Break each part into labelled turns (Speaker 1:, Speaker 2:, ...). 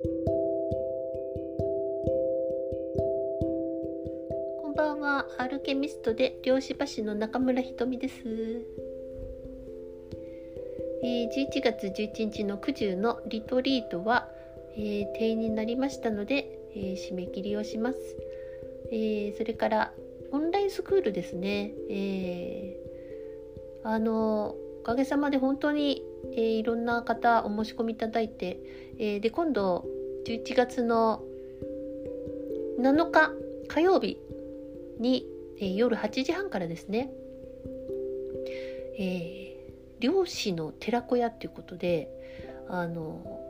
Speaker 1: こんばんは、アルケミストで漁師橋の中村ひとみです。えー、11月11日の9時のリトリートは、えー、定員になりましたので、えー、締め切りをします。えそれからオンラインスクールですね。えあのおかげさまで本当に、えいろんな方お申し込みいただいて、えで今度11月の7日火曜日に、えー、夜8時半からですね、えー、漁師の寺子屋ということであの、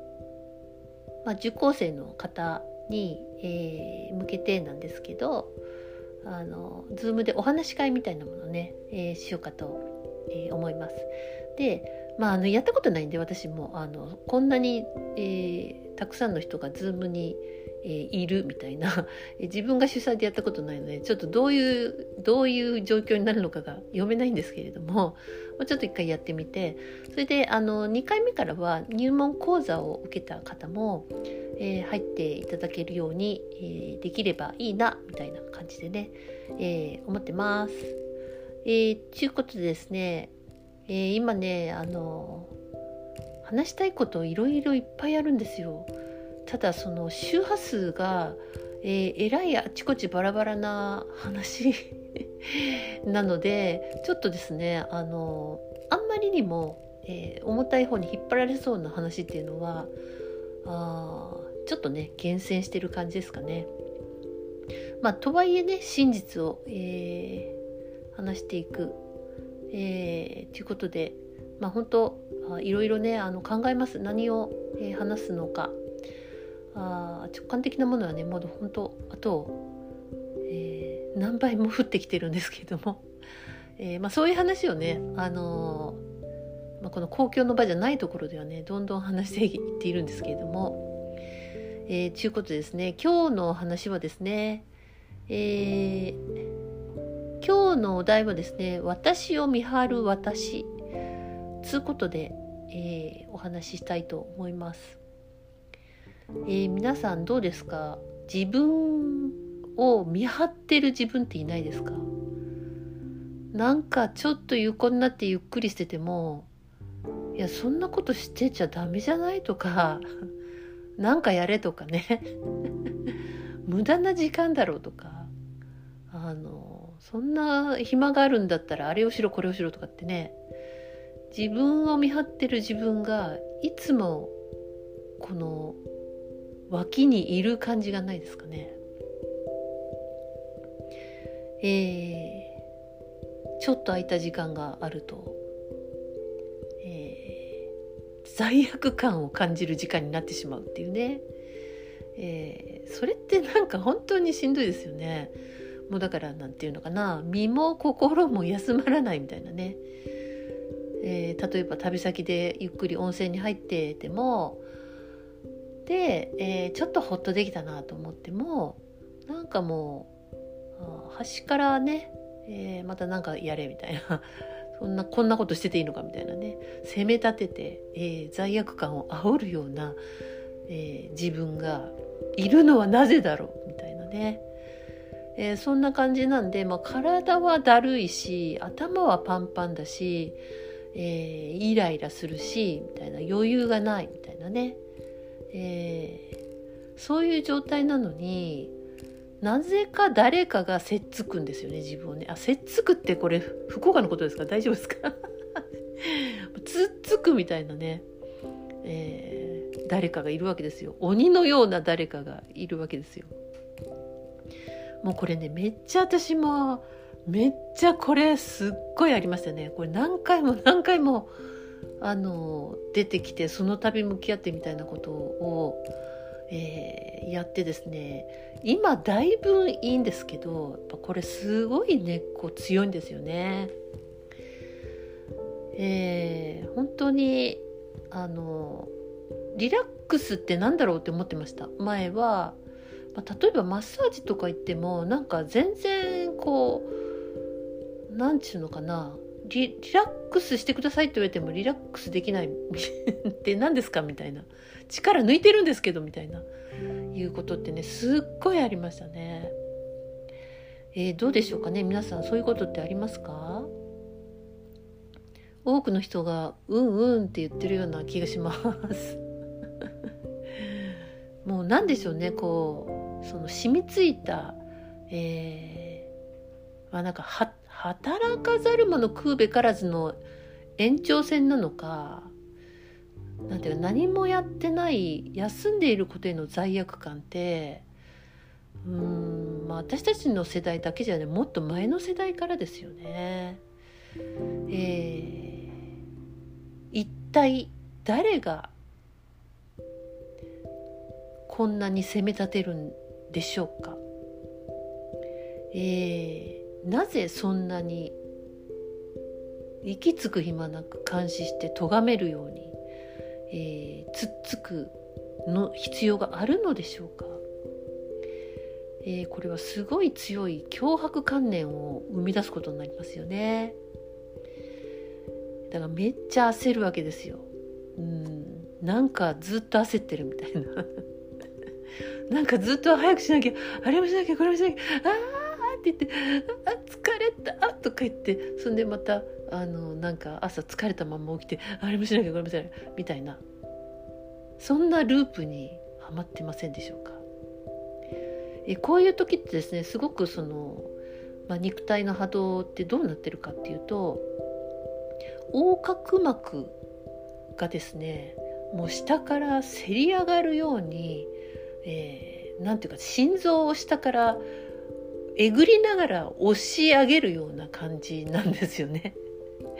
Speaker 1: まあ、受講生の方に、えー、向けてなんですけどあの Zoom でお話し会みたいなものをね、えー、しようかと、えー、思います。でまあ、あのやったことないんで私も。あのこんなに、えー、たくさんの人が Zoom にえー、いるみたいな。自分が主催でやったことないのでちょっとどういうどういう状況になるのかが読めないんですけれどもちょっと一回やってみて。それであの2回目からは入門講座を受けた方も、えー、入っていただけるように、えー、できればいいなみたいな感じでね、え思ってます。えー、ちゅうことでですね、え今ねあの話したいこといろいろいっぱいあるんですよ。ただその周波数が、えー、えらいあちこちバラバラな話 なのでちょっとですねあのあんまりにも、えー、重たい方に引っ張られそうな話っていうのはあちょっとね厳選してる感じですかね。まあ、とはいえね真実を、えー、話していく、えー、ということで、まあ、本当いろいろねあの考えます。何を、えー、話すのか。あ直感的なものはねまだ本当あと、えー、何倍も降ってきてるんですけれども、えーまあ、そういう話をね、あのー、まあ、この公共の場じゃないところではねどんどん話していっているんですけれども、えー、ちゅうことですね。今日の話はですね、えー、今日のお題はですね「私を見張る私」つうことで、えー、お話ししたいと思います。えー、皆さんどうですか？自分を見張ってる自分っていないですか？なんかちょっと横になってゆっくりしててもいやそんなことしてちゃダメじゃないとか なんかやれとかね。無駄な時間だろうとかあのそんな暇があるんだったらあれをしろこれをしろとかってね自分を見張ってる自分がいつもこの脇にいる感じがないですかね。えー、ちょっと空いた時間があると、えー、罪悪感を感じる時間になってしまうっていうね、えー、それってなんか本当にしんどいですよね。もうだから何て言うのかな身も心も休まらないみたいなね、えー、例えば旅先でゆっくり温泉に入っててもで、えー、ちょっとホッとできたなと思ってもなんかもう端からね、えー、また何かやれみたいな。そんなこんなことしてていいのかみたいなね。責め立てて、えー、罪悪感を煽るような、え自分がいるのはなぜだろうみたいなね、えそんな感じなんで、まあ、体はだるいし頭はパンパンだし、えーイライラするしみたいな余裕がないみたいなね。えー、そういう状態なのになぜか誰かがせっつくんですよね自分をね。あせっつくってこれ福岡のことですか？大丈夫ですか？つっつくみたいなね、えー、誰かがいるわけですよ。鬼のような誰かがいるわけですよ。もうこれねめっちゃ私もめっちゃこれすっごいありましたね。これ何回も 何回もあの出てきてその度向き合ってみたいなことを、えー、やってですね。今だいぶいいんですけどやっぱこれすごい根っこ強いんですよね。えー、本当にあのリラックスって何だろうって思ってました。前は、まあ、例えばマッサージとか行ってもなんか全然こう何ちゅうのかなリラックスしてくださいって言われてもリラックスできないって 何ですか？みたいな。力抜いてるんですけどみたいな。いうことってねすっごいありましたね。えー、どうでしょうかね？皆さんそういうことってありますか？多くの人が「うんうん」って言ってるような気がします。もう何でしょうねこうその染みついた、えー、まあなんかは働かざる者食うべからずの延長線なのかなんていうか何もやってない休んでいることへの罪悪感ってうん、まあ、私たちの世代だけじゃねもっと前の世代からですよね。えー、一体誰がこんなに責め立てるんでしょうか、えー、なぜそんなに息つく暇なく監視して咎めるように、えー、つっつくの必要があるのでしょうか？えー、これはすごい強い脅迫観念を生み出すことになりますよね。だからめっちゃ焦るわけですよ。うん。なんかずっと焦ってるみたいな。なんかずっと早くしなきゃあれもしなきゃこれもしなきゃああって言って「あ疲れた」とか言ってそんでまたあのなんか朝疲れたまま起きて「あれもしなきゃこれもしなきゃ」みたいな。そんなループにはまってませんでしょうか？えこういう時ってですねすごくその、まあ、肉体の波動ってどうなってるかっていうと横隔膜がですねもう下からせり上がるように、えー、なんていうか心臓を下からえぐりながら押し上げるような感じなんですよね。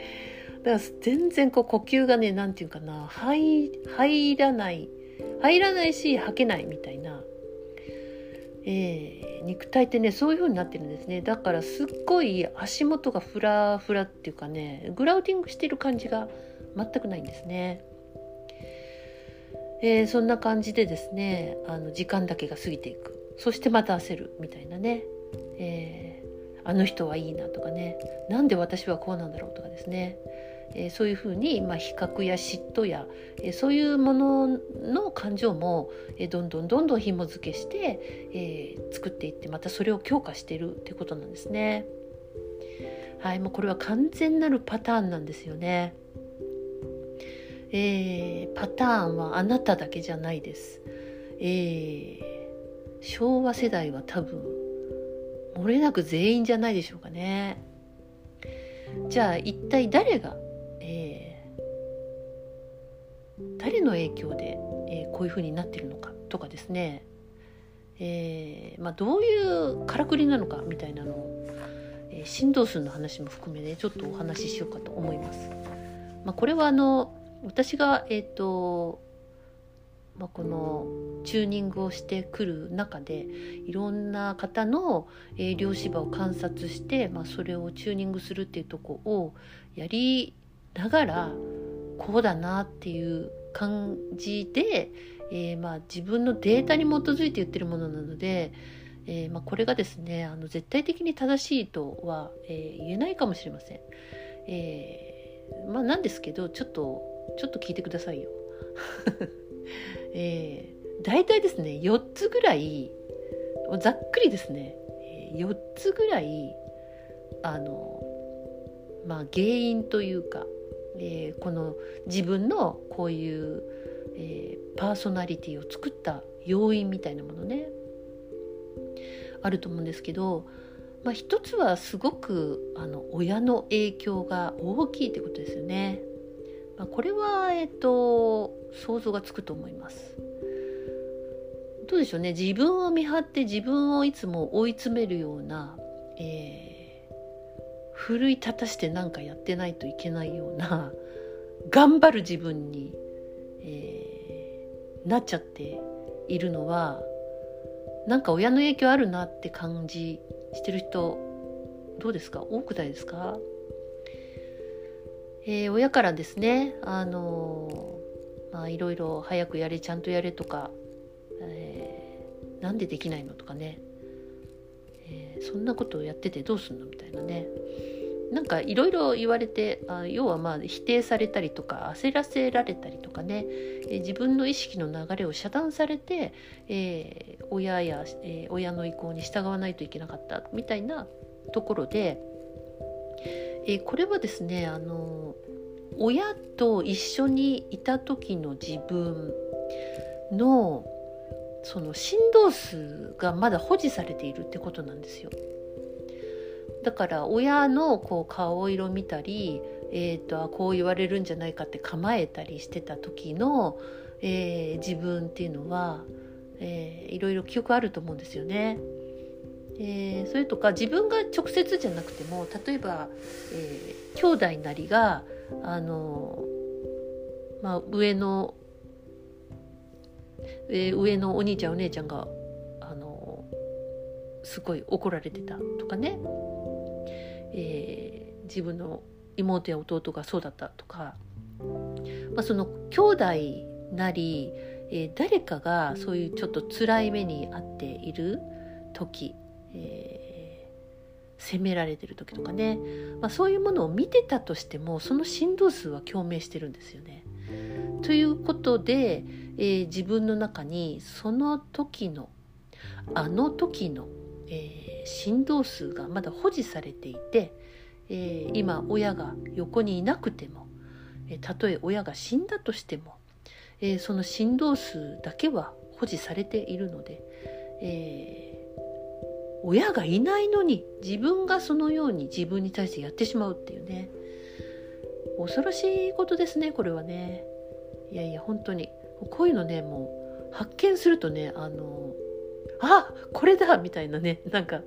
Speaker 1: だから全然こう呼吸がね何て言うかな入入らない入らないし吐けないみたいなえー、肉体ってねそういう風になってるんですねだからすっごい足元がフラフラっていうかねグラウディングしてる感じが全くないんですね。えー、そんな感じでですねあの時間だけが過ぎていくそしてまた焦るみたいなね、えー、あの人はいいなとかねなんで私はこうなんだろうとかですねえー、そういうふうに、まあ、比較や嫉妬や、え、そういうものの感情も、え、どんどんどんどん紐付けして、え、作っていってまたそれを強化してるってことなんですね。はい、もうこれは完全なるパターンなんですよね。えー、パターンはあなただけじゃないです。えー、昭和世代は多分漏れなく全員じゃないでしょうかね。じゃあ一体誰がえー、誰の影響で、えー、こういうふうになってるのかとかですね、えーまあ、どういうからくりなのかみたいなのを、えー、振動数の話も含めねちょっとお話ししようかと思います。まあ、これはあの私が、えーとまあ、このチューニングをしてくる中でいろんな方の、えー、量子場を観察して、まあ、それをチューニングするっていうとこをやりながらこうだなっていう感じで、えー、まあ自分のデータに基づいて言ってるものなので、えー、まあこれがですねあの絶対的に正しいとは、えー、言えないかもしれません。えー、まあなんですけどちょっとちょっと聞いてくださいよ。えー、大体ですね4つぐらいざっくりですね4つぐらいあのまあ原因というかえー、この自分のこういう、えー、パーソナリティを作った要因みたいなものねあると思うんですけど、まあ、一つはすごくあの親の影響が大きいってことですよね。まあ、これは、えっ、と想像がつくと思います。どうでしょうね。自分を見張って自分をいつも追い詰めるような、えー奮い立たして何かやってないといけないような 頑張る自分に、えー、なっちゃっているのはなんか親の影響あるなって感じしてる人どうですか？多くないですか、えー、親からですねあのまあいろいろ早くやれちゃんとやれとか、えー、なんでできないのとかね、えー、そんなことをやっててどうすんのみたいなね。なんかいろいろ言われてあ要はまあ否定されたりとか焦らせられたりとかね、え、自分の意識の流れを遮断されて、えー、親や、えー、親の意向に従わないといけなかったみたいなところで、えー、これはですねあの親と一緒にいた時の自分のその振動数がまだ保持されているってことなんですよ。だから親のこう顔色見たり、えーと、こう言われるんじゃないかって構えたりしてた時の、えー、自分っていうのは、えー、いろいろ記憶あると思うんですよね。えー、それとか自分が直接じゃなくても例えば、えー、兄弟なりがあの、まあ、上の、えー、上のお兄ちゃんお姉ちゃんがあのすごい怒られてたとかね。えー、自分の妹や弟がそうだったとか、まあ、その兄弟なり、えー、誰かがそういうちょっと辛い目に遭っている時、えー、責められてる時とかね、まあ、そういうものを見てたとしてもその振動数は共鳴してるんですよね。ということで、えー、自分の中にその時のあの時の、えー振動数がまだ保持されていて、えー、今親が横にいなくても、え、たとえ親が死んだとしても、え、その振動数だけは保持されているので、え親がいないのに自分がそのように自分に対してやってしまうっていうね。恐ろしいことですねこれはね。いやいや本当に。こういうのねもう発見するとねあのあこれだみたいなね。なんか、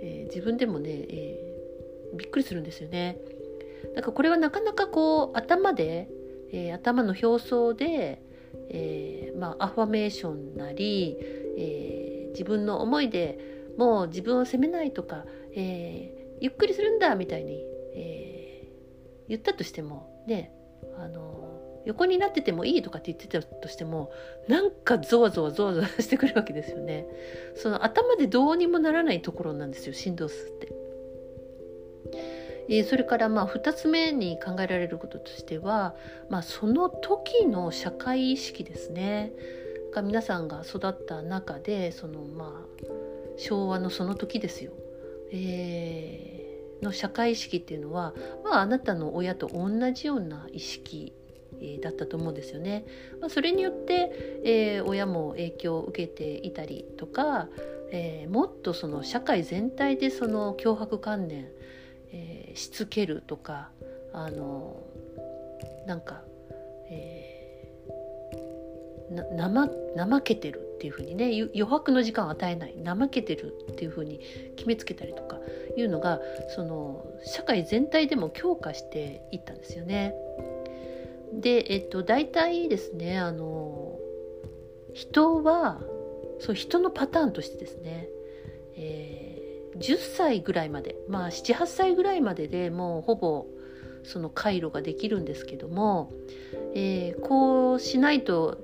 Speaker 1: えー、自分でもね、えー、びっくりするんですよね。なんかこれはなかなかこう頭で、えー、頭の表層で、えー、まあ、アファメーションなり、えー、自分の思いでもう自分を責めないとか、えゆっくりするんだみたいに、え言ったとしてもねあの横になっててもいいとかって言ってたとしてもなんかゾワゾワゾワゾワしてくるわけですよねその頭でどうにもならないところなんですよ振動数って。えそれからまあ2つ目に考えられることとしては、まあ、その時の社会意識ですねが皆さんが育った中でそのまあ昭和のその時ですよ、えー、の社会意識っていうのは、まあ、あなたの親と同じような意識えだったと思うんですよね。まあ、それによって、えー、親も影響を受けていたりとか、えー、もっとその社会全体でその脅迫観念、えー、しつけるとかあのなんか、えー、な怠けてるっていうふうにね余白の時間を与えない怠けてるっていうふうに決めつけたりとかいうのがその社会全体でも強化していったんですよね。で、えっと、大体ですねあの人はそう人のパターンとしてですね、えー、10歳ぐらいまでまあ78歳ぐらいまででもうほぼその回路ができるんですけども、えー、こうしないと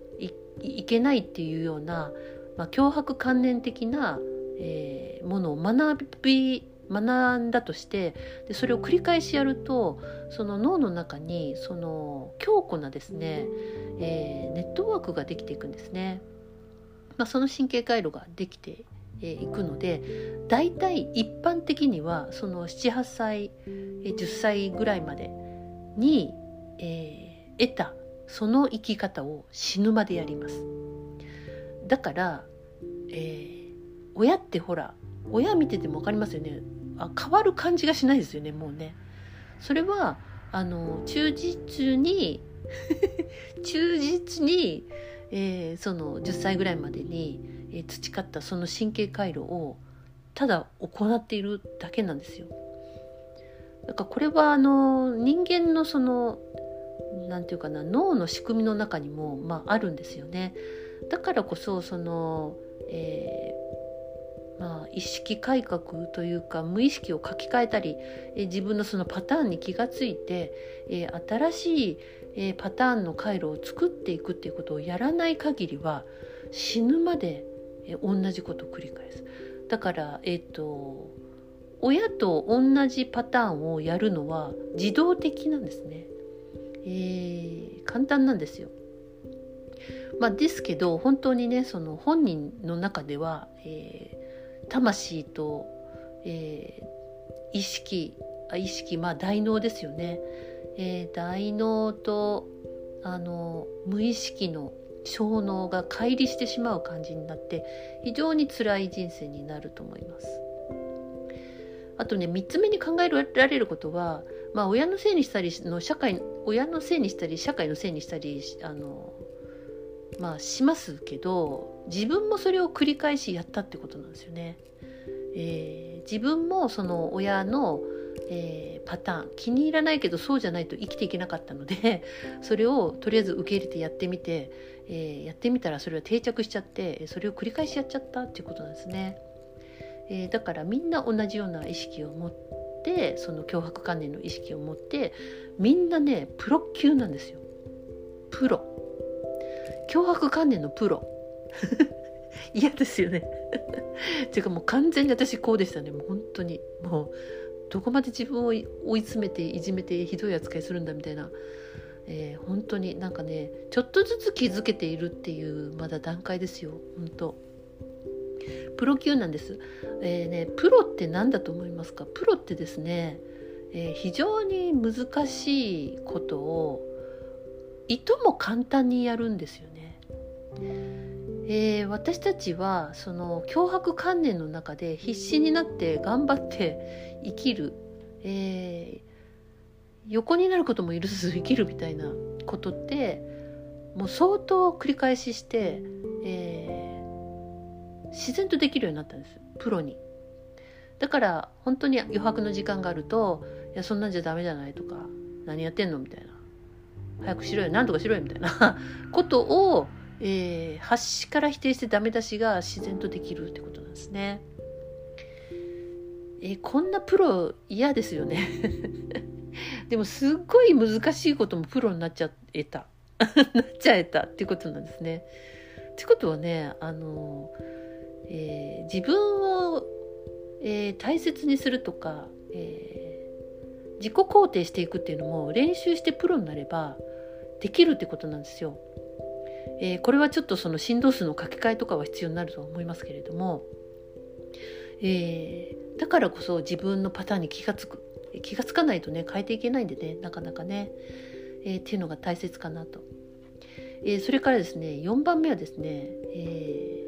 Speaker 1: いけないっていうような、まあ、脅迫観念的な、えー、ものを学び学んだとしてでそれを繰り返しやるとその脳の中にその強固なですね、えー、ネットワークができていくんですね。まあ、その神経回路ができていくので大体一般的にはその78歳10歳ぐらいまでに、えー、得たその生き方を死ぬまでやります。だから、えー、親ってほら親見てても分かりますよねあ変わる感じがしないですよねもうね。それはあの忠実に 忠実に、えー、その10歳ぐらいまでに、えー、培ったその神経回路をただ行っているだけなんですよ。だからこれはあの人間のその何て言うかな脳の仕組みの中にも、まあ、あるんですよね。だからこそその、えまあ、意識改革というか無意識を書き換えたり、え自分のそのパターンに気がついて、え新しい、えパターンの回路を作っていくっていうことをやらない限りは死ぬまで、え同じことを繰り返す。だから、えーと、親と同じパターンをやるのは自動的なんですね。えー、簡単なんですよ。まあ、ですけど本当にねその本人の中では、えー、魂と、えー、意識あ意識まあ大脳ですよね、えー、大脳とあの無意識の小脳が乖離してしまう感じになって非常に辛い人生になると思います。あとね3つ目に考えられることは、まあ、親のせいにしたりの社会親のせいにしたり社会のせいにしたりあのまあしますけど自分もそれを繰り返しやったってことなんですよね。えー、自分もその親の、えー、パターン気に入らないけどそうじゃないと生きていけなかったので それをとりあえず受け入れてやってみて、えー、やってみたらそれは定着しちゃってそれを繰り返しやっちゃったっていうことなんですね。えだからみんな同じような意識を持ってその脅迫観念の意識を持ってみんなねプロ級なんですよ。プロ。脅迫観念のプロ。嫌ですよね。っていうかもう完全に私こうでしたね。もう本当に。もうどこまで自分を追い詰めていじめてひどい扱いするんだみたいな、えー、本当になんかねちょっとずつ気づけているっていうまだ段階ですよ。本当。プロ級なんです、えーね、プロって何だと思いますか？プロってですね、えー、非常に難しいことをいとも簡単にやるんですよね。えー、私たちはその脅迫観念の中で必死になって頑張って生きる、えー、横になることも許さず生きるみたいなことってもう相当繰り返しして、えー、自然とできるようになったんですプロに。だから本当に余白の時間があると「いやそんなんじゃダメじゃない」とか「何やってんの?」みたいな「早くしろよ何とかしろよ」みたいな ことをえー、端から否定してダメ出しが自然とできるってことなんですね。えー、こんなプロ嫌ですよね でもすっごい難しいこともプロになっちゃえた なっちゃえたっていうことなんですね。ってことはねあの、えー、自分を、えー、大切にするとか、えー、自己肯定していくっていうのも練習してプロになればできるってことなんですよ。え、これはちょっとその振動数の書き換えとかは必要になると思いますけれども、え、だからこそ自分のパターンに気がつく気がつかないとね変えていけないんでねなかなかね、え、っていうのが大切かなと、えそれからですね4番目はですね、え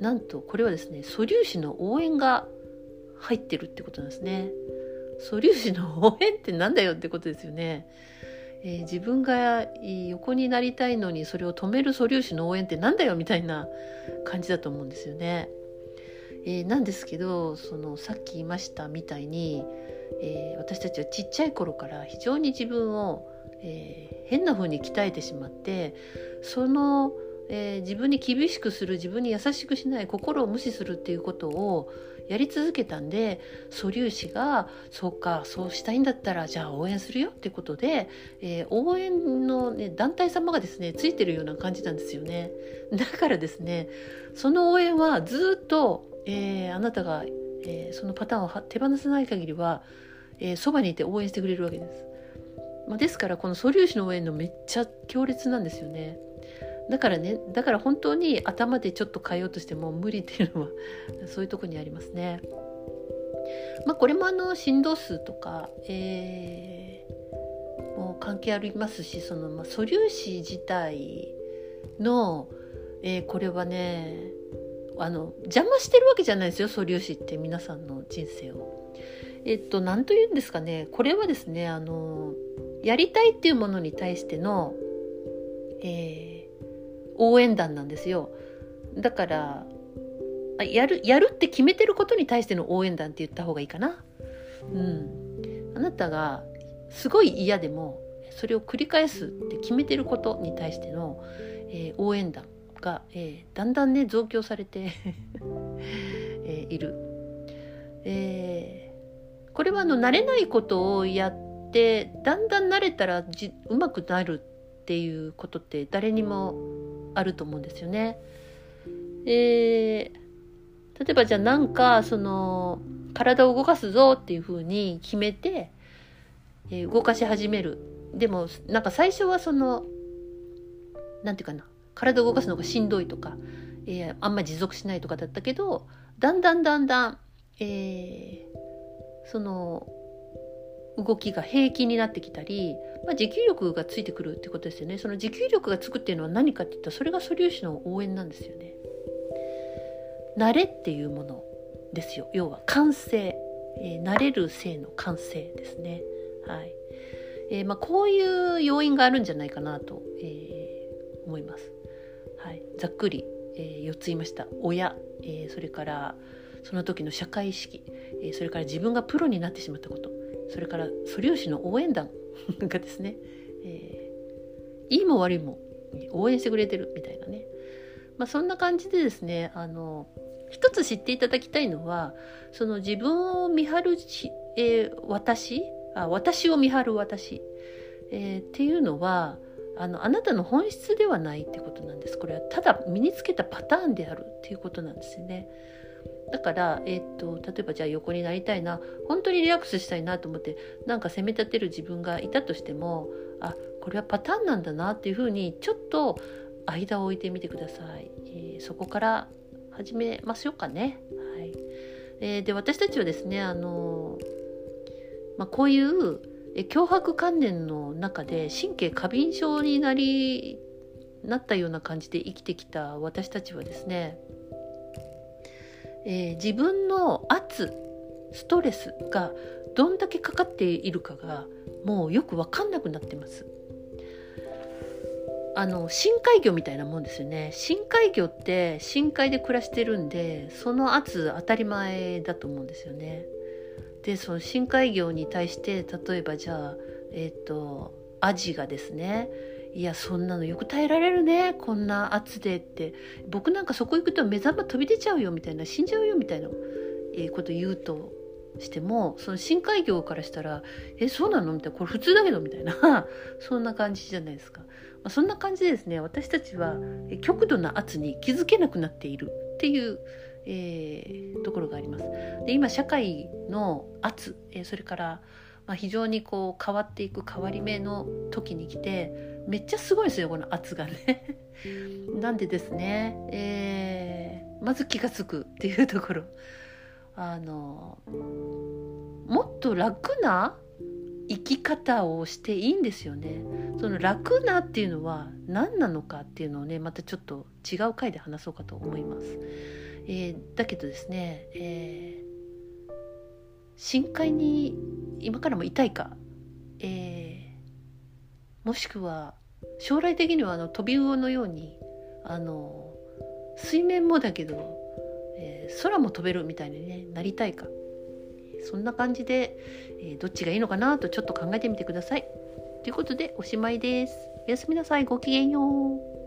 Speaker 1: なんとこれはですね素粒子の応援が入ってるってことなんですね素粒子の応援ってなんだよってことですよねえー、自分が横になりたいのにそれを止める素粒子の応援ってなんだよみたいな感じだと思うんですよね。えー、なんですけどそのさっき言いましたみたいに、えー、私たちはちっちゃい頃から非常に自分を、え変な風に鍛えてしまってそのえー、自分に厳しくする自分に優しくしない心を無視するっていうことをやり続けたんで素粒子がそうかそうしたいんだったらじゃあ応援するよってことで、えー、応援の、ね、団体様がですねついてるような感じなんですよねだからですねその応援はずっと、えー、あなたが、えそのパターンを手放さない限りはえそば、にいて応援してくれるわけです。まあ、ですからこの素粒子の応援のめっちゃ強烈なんですよね。だからねだから本当に頭でちょっと変えようとしても無理っていうのは そういうとこにありますね。まあこれもあの振動数とか、えー、もう関係ありますしその、まあ、素粒子自体の、えー、これはねあの邪魔してるわけじゃないですよ素粒子って皆さんの人生を。えっと何と言うんですかねこれはですねあのやりたいっていうものに対しての、えー応援団なんですよ。だからやるやるって決めてることに対しての応援団って言った方がいいかな。うん。あなたがすごい嫌でもそれを繰り返すって決めてることに対しての、えー、応援団が、えー、だんだんね増強されて えー、いる、えー、これはあの慣れないことをやってだんだん慣れたらじうまくなるっていうことって誰にもあると思うんですよね。え、例えばじゃあなんかその体を動かすぞっていうふうに決めて、えー、動かし始めるでもなんか最初はその何て言うかな体を動かすのがしんどいとか、えー、あんまり持続しないとかだったけどだんだんだんだん、えー、その動きが平気になってきたり、まあ、持久力がついてくるってことですよね。その持久力がつくっていうのは何かって言ったらそれが素粒子の応援なんですよね。慣れっていうものですよ。要は完成、えー、慣れる性の完成ですね。はい。えー、まあ、こういう要因があるんじゃないかなと、えー、思います、はい、ざっくり、え4つ言いました。親、えそれからその時の社会意識、えそれから自分がプロになってしまったこと。それから素粒子の応援団 がですね、えー、いいも悪いも応援してくれてるみたいなね、まあ、そんな感じでですねあの一つ知っていただきたいのはその自分を見張る、えー、私あ私を見張る私、えー、っていうのはあのあなたの本質ではないってことなんですこれはただ身につけたパターンであるっていうことなんですよね。だから、えーと、例えばじゃあ横になりたいな本当にリラックスしたいなと思ってなんか責め立てる自分がいたとしてもあこれはパターンなんだなっていうふうにちょっと間を置いてみてください、えー、そこから始めましょうかね。はいえー、で私たちはですねあの、まあ、こういう脅迫観念の中で神経過敏症になりなったような感じで生きてきた私たちはですねえー、自分の圧ストレスがどんだけかかっているかがもうよく分かんなくなってます。あの深海魚みたいなもんですよね深海魚って深海で暮らしてるんでその圧当たり前だと思うんですよね。でその深海魚に対して例えばじゃあえっ、ー、とアジがですねいやそんなのよく耐えられるね。こんな圧でって。僕なんかそこ行くと目覚ま飛び出ちゃうよみたいな。死んじゃうよみたいな、えー、こと言うとしてもその深海魚からしたら「えそうなの?」みたいな「これ普通だけど」みたいな。そんな感じじゃないですか、まあ、そんな感じでですね私たちは極度な圧に気づけなくなっているっていう、えー、ところがあります。で今社会の圧、えー、それからまあ、非常にこう変わっていく変わり目の時に来てめっちゃすごいですよこの圧がね。なんでですね、えー、まず気が付くっていうところあのもっと楽な生き方をしていいんですよね。その楽なっていうのは何なのかっていうのをねまたちょっと違う回で話そうかと思います。えー、だけどですね、えー、深海に今からも痛いか、えー、もしくは将来的にはあの飛び魚のようにあの水面もだけど、えー、空も飛べるみたいに、ね、なりたいかそんな感じで、えー、どっちがいいのかなとちょっと考えてみてください。ということでおしまいです。おやすみなさい。ごきげんよう。